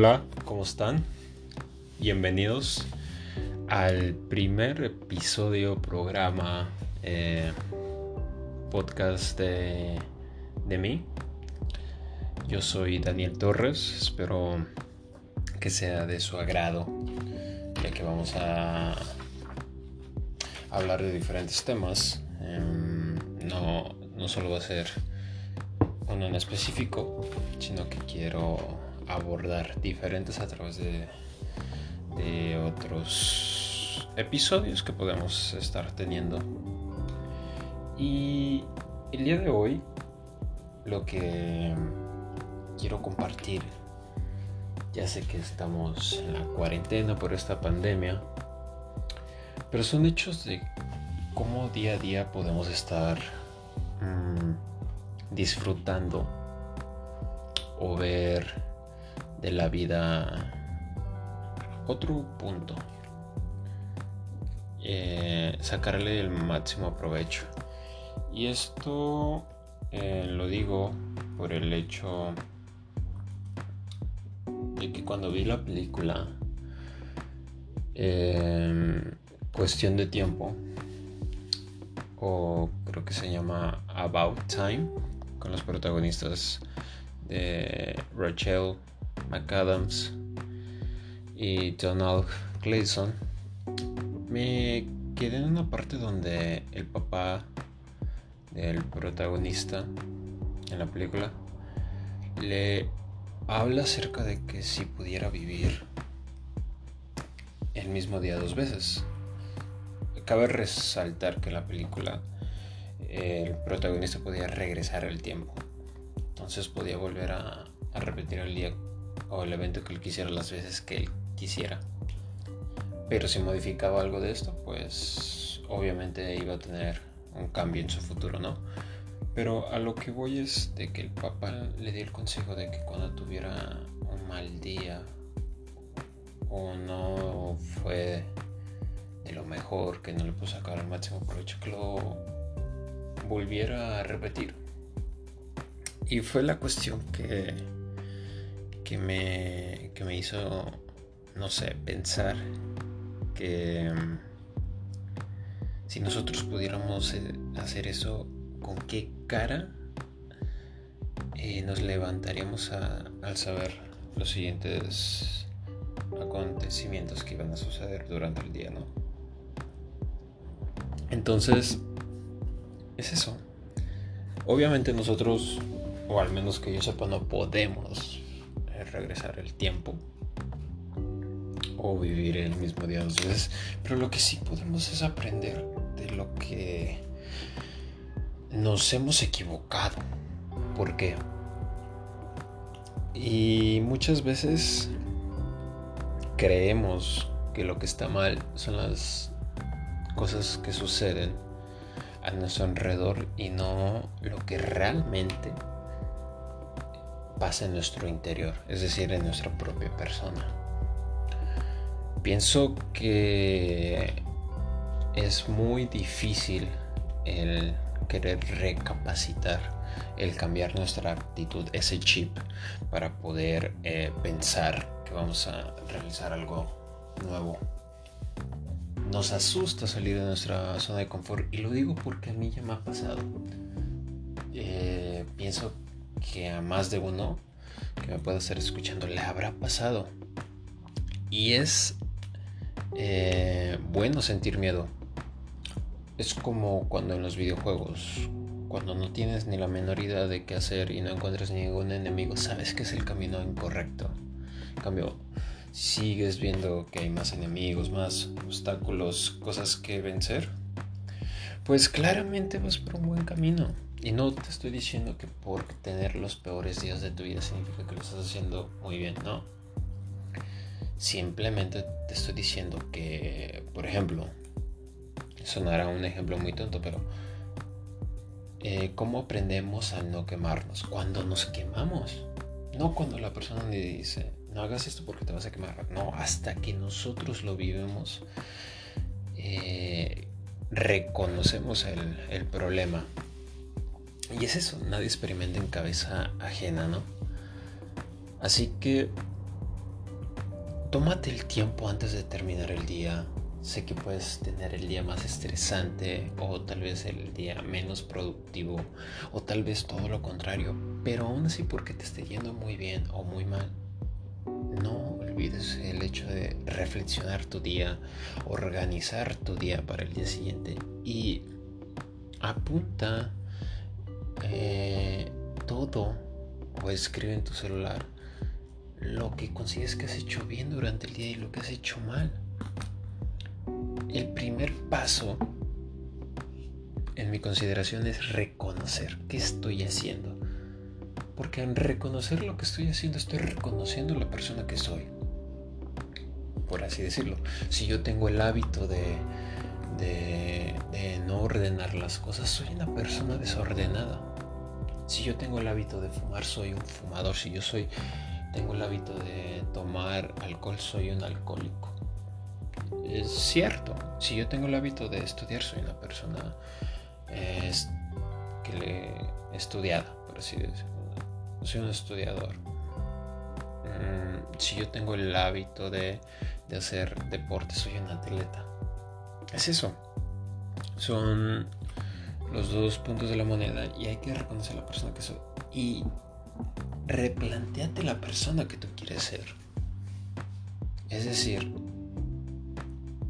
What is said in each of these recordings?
Hola, ¿cómo están? Bienvenidos al primer episodio, programa, eh, podcast de, de mí. Yo soy Daniel Torres, espero que sea de su agrado, ya que vamos a hablar de diferentes temas. Em, no, no solo va a ser uno en específico, sino que quiero abordar diferentes a través de, otros episodios que podemos estar teniendo. Y el día de hoy lo que quiero compartir, ya sé que estamos en la cuarentena por esta pandemia, pero son hechos de cómo día a día podemos estar mm, disfrutando o ver de la vida otro punto. Eh, sacarle el máximo provecho. Y esto eh, lo digo por el hecho de que cuando vi la película eh, Cuestión de Tiempo, o creo que se llama About Time, con los protagonistas de Rachel McAdams y Donald Gleason, me quedé en una parte donde el papá del protagonista en la película le habla acerca de que si pudiera vivir el mismo día dos veces. Cabe resaltar que en la película el protagonista podía regresar el tiempo. Entonces podía volver a, repetir el día o el evento que él quisiera las veces que él quisiera. Pero si modificaba algo de esto, pues obviamente iba a tener un cambio en su futuro, ¿no? Pero a lo que voy es de que el papá le dio el consejo de que cuando tuviera un mal día o no fue de lo mejor, que no le pudo sacar el máximo provecho, que lo volviera a repetir. Y fue la cuestión que, que, me, que me hizo, no sé, pensar que mm, si nosotros pudiéramos eh, hacer eso, ¿con qué cara eh, nos levantaríamos al saber los siguientes acontecimientos que iban a suceder durante el día, ¿no? Entonces, es eso. Obviamente nosotros, o al menos que yo sepa, no podemos regresar el tiempo o vivir el mismo día dos veces, pero lo que sí podemos es aprender de lo que nos hemos equivocado. ¿Por qué? Y muchas veces creemos que lo que está mal son las cosas que suceden a nuestro alrededor y no lo que realmente pasa en nuestro interior, es decir, en nuestra propia persona. Pienso que es muy difícil el querer recapacitar, el cambiar nuestra actitud, ese chip, para poder eh, pensar que vamos a realizar algo nuevo. Nos asusta salir de nuestra zona de confort y lo digo porque a mí ya me ha pasado. Eh, pienso que a más de uno que me pueda estar escuchando le habrá pasado. Y es eh, bueno sentir miedo, es como cuando en los videojuegos, cuando no tienes ni la menor idea de qué hacer y no encuentras ningún enemigo, sabes que es el camino incorrecto. En cambio, sigues viendo que hay más enemigos, más obstáculos, cosas que vencer, pues claramente vas por un buen camino. Y no te estoy diciendo que por tener los peores días de tu vida significa que lo estás haciendo muy bien, no. Simplemente te estoy diciendo que, por ejemplo, sonará un ejemplo muy tonto, pero eh, ¿cómo aprendemos a no quemarnos? Cuando nos quemamos. No cuando la persona le dice, no hagas esto porque te vas a quemar. No, hasta que nosotros lo vivimos, eh, reconocemos el, el problema. Y es eso, nadie experimenta en cabeza ajena, ¿no? Así que tómate el tiempo antes de terminar el día. Sé que puedes tener el día más estresante o tal vez el día menos productivo o tal vez todo lo contrario, pero aún así porque te esté yendo muy bien o muy mal, no el hecho de reflexionar tu día, organizar tu día para el día siguiente y apunta eh, todo o escribe en tu celular lo que consigues que has hecho bien durante el día y lo que has hecho mal. El primer paso en mi consideración es reconocer qué estoy haciendo. Porque en reconocer lo que estoy haciendo estoy reconociendo la persona que soy. Por así decirlo. Si yo tengo el hábito de, de, no ordenar las cosas, soy una persona desordenada. Si yo tengo el hábito de fumar, soy un fumador. Si yo soy tengo el hábito de tomar alcohol, soy un alcohólico. Es cierto, si yo tengo el hábito de estudiar, soy una persona que le estudiada, por así decirlo. Soy un estudiador. Mm, si yo tengo el hábito de, de hacer deporte, soy un atleta. Es eso. Son los dos puntos de la moneda y hay que reconocer la persona que soy. Y replanteate la persona que tú quieres ser. Es decir,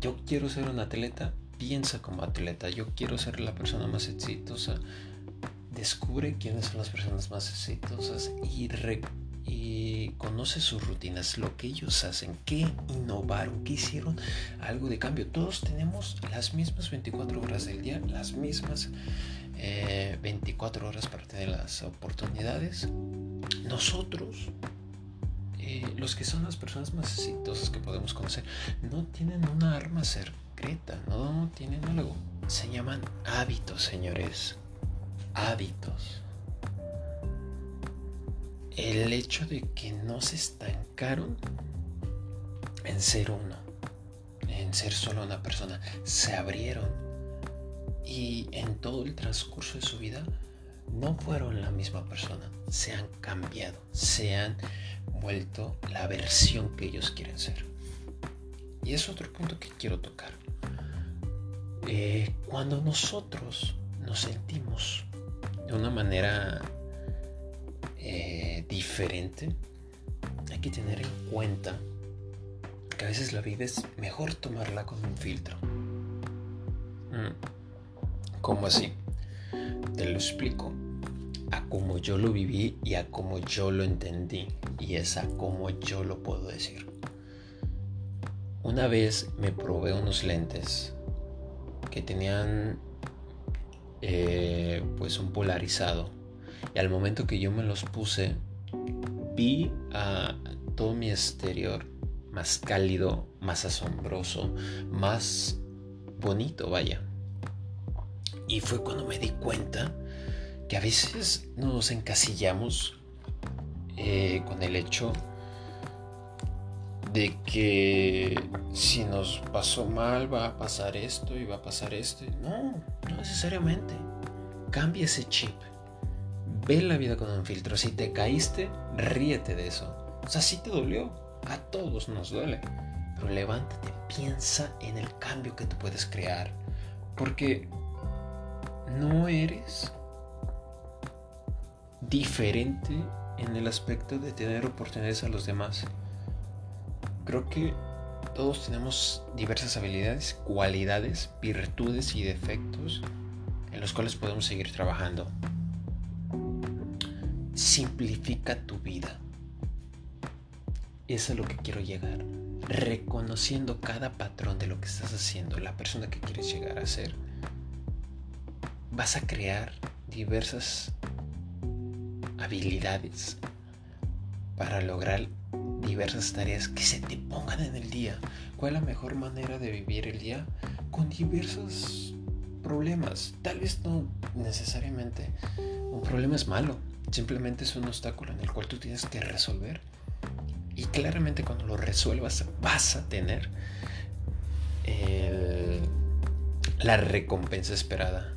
yo quiero ser un atleta, piensa como atleta. Yo quiero ser la persona más exitosa. Descubre quiénes son las personas más exitosas y, y conoce sus rutinas, lo que ellos hacen, qué innovaron, qué hicieron algo de cambio. Todos tenemos las mismas 24 horas del día, las mismas 24 eh, horas para tener las oportunidades. Nosotros, eh, los que son las personas más exitosas que podemos conocer, no tienen una arma secreta, no tienen algo. Se llaman hábitos, señores. Hábitos. El hecho de que no se estancaron en ser uno, en ser solo una persona, se abrieron y en todo el transcurso de su vida no fueron la misma persona, se han cambiado, se han vuelto la versión que ellos quieren ser. Y es otro punto que quiero tocar. Eh, cuando nosotros nos sentimos de una manera eh, diferente, hay que tener en cuenta que a veces la vida es mejor tomarla con un filtro. Mm. ¿Cómo así? Te lo explico. A cómo yo lo viví y a cómo yo lo entendí. Y es a cómo yo lo puedo decir. Una vez me probé unos lentes que tenían eh, pues un polarizado. Y al momento que yo me los puse, vi a todo mi exterior más cálido, más asombroso, más bonito, vaya. Y fue cuando me di cuenta que a veces nos encasillamos eh, con el hecho de que si nos pasó mal va a pasar esto y va a pasar esto. No, no necesariamente. Cambia ese chip. Ve la vida con un filtro. Si te caíste, ríete de eso. O sea, si te dolió. A todos nos duele. Pero levántate, piensa en el cambio que tú puedes crear. Porque no eres diferente en el aspecto de tener oportunidades a los demás. Creo que todos tenemos diversas habilidades, cualidades, virtudes y defectos en los cuales podemos seguir trabajando. Simplifica tu vida. Eso es lo que quiero llegar. Reconociendo cada patrón de lo que estás haciendo, la persona que quieres llegar a ser vas a crear diversas habilidades para lograr diversas tareas que se te pongan en el día. ¿Cuál es la mejor manera de vivir el día? Con diversos problemas. Tal vez no necesariamente un problema es malo, simplemente es un obstáculo en el cual tú tienes que resolver. Y claramente cuando lo resuelvas vas a tener la recompensa esperada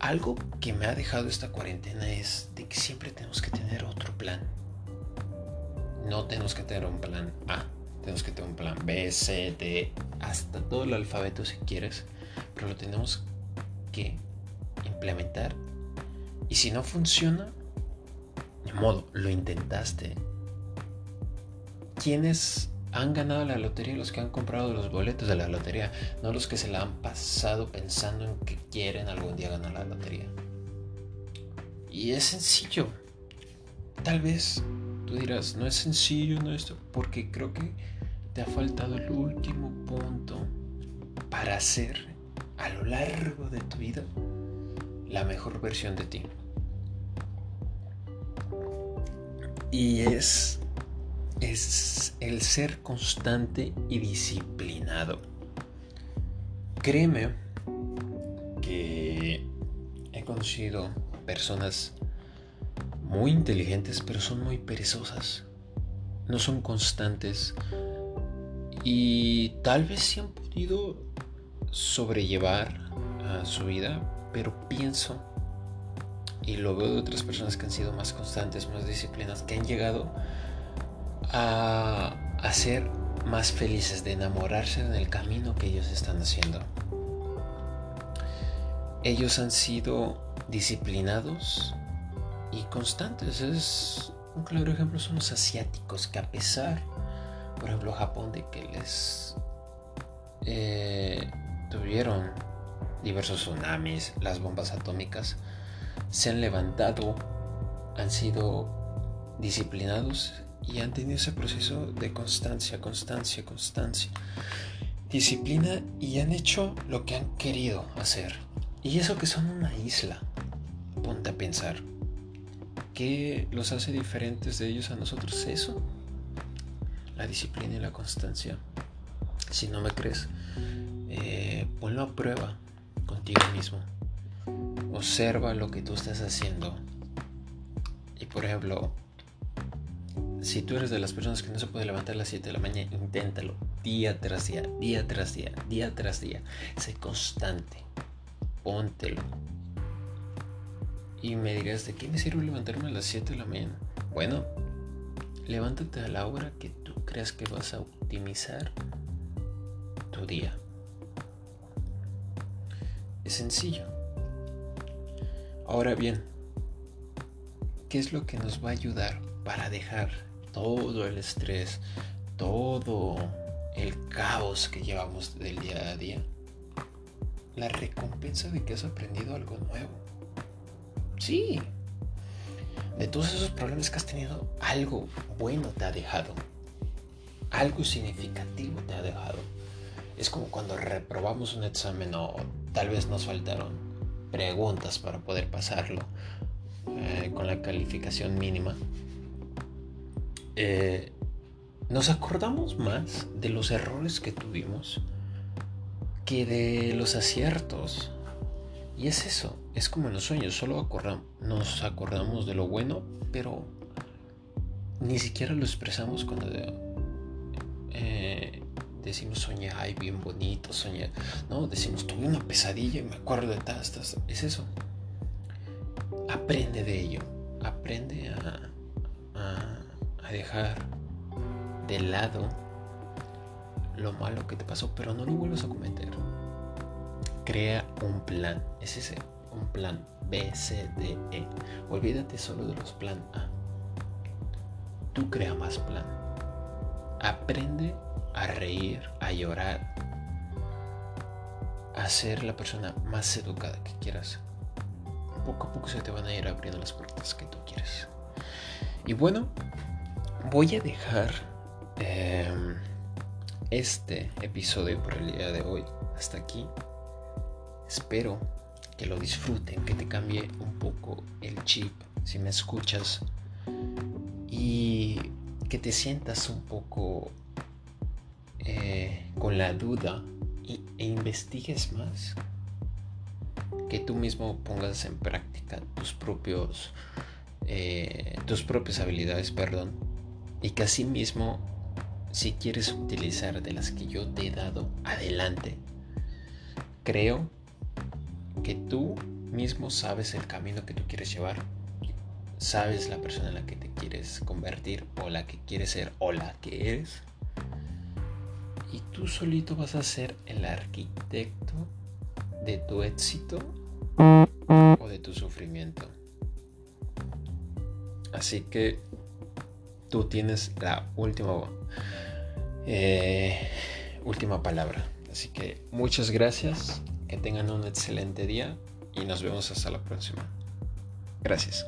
algo que me ha dejado esta cuarentena es de que siempre tenemos que tener otro plan. No tenemos que tener un plan A, tenemos que tener un plan B, C, D, hasta todo el alfabeto si quieres, pero lo tenemos que implementar. Y si no funciona, de modo, lo intentaste. ¿Quiénes han ganado la lotería? Los que han comprado los boletos de la lotería, no los que se la han pasado pensando en que quieren algún día ganar la lotería. Y es sencillo. Tal vez tú dirás, no es sencillo, no esto, porque creo que te ha faltado el último punto para ser a lo largo de tu vida la mejor versión de ti. Y es, es el ser constante y disciplinado. Créeme que he conocido personas muy inteligentes, pero son muy perezosas. No son constantes. Y tal vez sí han podido sobrellevar a su vida, pero pienso, y lo veo de otras personas que han sido más constantes, más disciplinas, que han llegado a, ser más felices, de enamorarse en el camino que ellos están haciendo. Ellos han sido disciplinados y constantes. Es un claro ejemplo son los asiáticos que a pesar, por ejemplo, Japón de que les eh, tuvieron diversos tsunamis, las bombas atómicas, se han levantado, han sido disciplinados y han tenido ese proceso de constancia, constancia, constancia, disciplina y han hecho lo que han querido hacer. Y eso que son una isla, ponte a pensar. ¿Qué los hace diferentes de ellos a nosotros? Eso, la disciplina y la constancia. Si no me crees, eh, ponlo a prueba contigo mismo. Observa lo que tú estás haciendo. Y por ejemplo, si tú eres de las personas que no se puede levantar a las 7 de la mañana, inténtalo día tras día, día tras día, día tras día. Sé constante. Póntelo. Y me dirás, ¿de qué me sirve levantarme a las 7 de la mañana? Bueno, levántate a la hora que tú creas que vas a optimizar tu día. Es sencillo. Ahora bien, ¿qué es lo que nos va a ayudar para dejar todo el estrés, todo el caos que llevamos del día a día? La recompensa de que has aprendido algo nuevo. Sí. De todos esos problemas que has tenido, algo bueno te ha dejado. Algo significativo te ha dejado. Es como cuando reprobamos un examen o tal vez nos faltaron preguntas para poder pasarlo eh, con la calificación mínima. Eh, nos acordamos más de los errores que tuvimos que de los aciertos. Y es eso, es como en los sueños, solo nos acordamos de lo bueno, pero ni siquiera lo expresamos cuando eh, decimos soñé, ay, bien bonito, soñé. No, decimos, tuve una pesadilla y me acuerdo de tastas. Es eso. Aprende de ello. Aprende a, a dejar de lado lo malo que te pasó, pero no lo vuelvas a cometer. Crea un plan. Es ese, un plan B, C, D, E. Olvídate solo de los plan A. Tú crea más plan. Aprende a reír, a llorar, a ser la persona más educada que quieras. Poco a poco se te van a ir abriendo las puertas que tú quieres. Y bueno, voy a dejar em, este episodio por el día de hoy hasta aquí. Espero que lo disfruten, que te cambie un poco el chip si me escuchas y que te sientas un poco eh, con la duda e investigues más. Que tú mismo pongas en práctica tus propios eh, tus propias habilidades, perdón, y que así mismo si quieres utilizar de las que yo te he dado, adelante. Creo que tú mismo sabes el camino que tú quieres llevar. Sabes la persona en la que te quieres convertir o la que quieres ser o la que eres. Tú solito vas a ser el arquitecto de tu éxito o de tu sufrimiento. Así que tú tienes la última, eh, última palabra. Así que muchas gracias, que tengan un excelente día y nos vemos hasta la próxima. Gracias.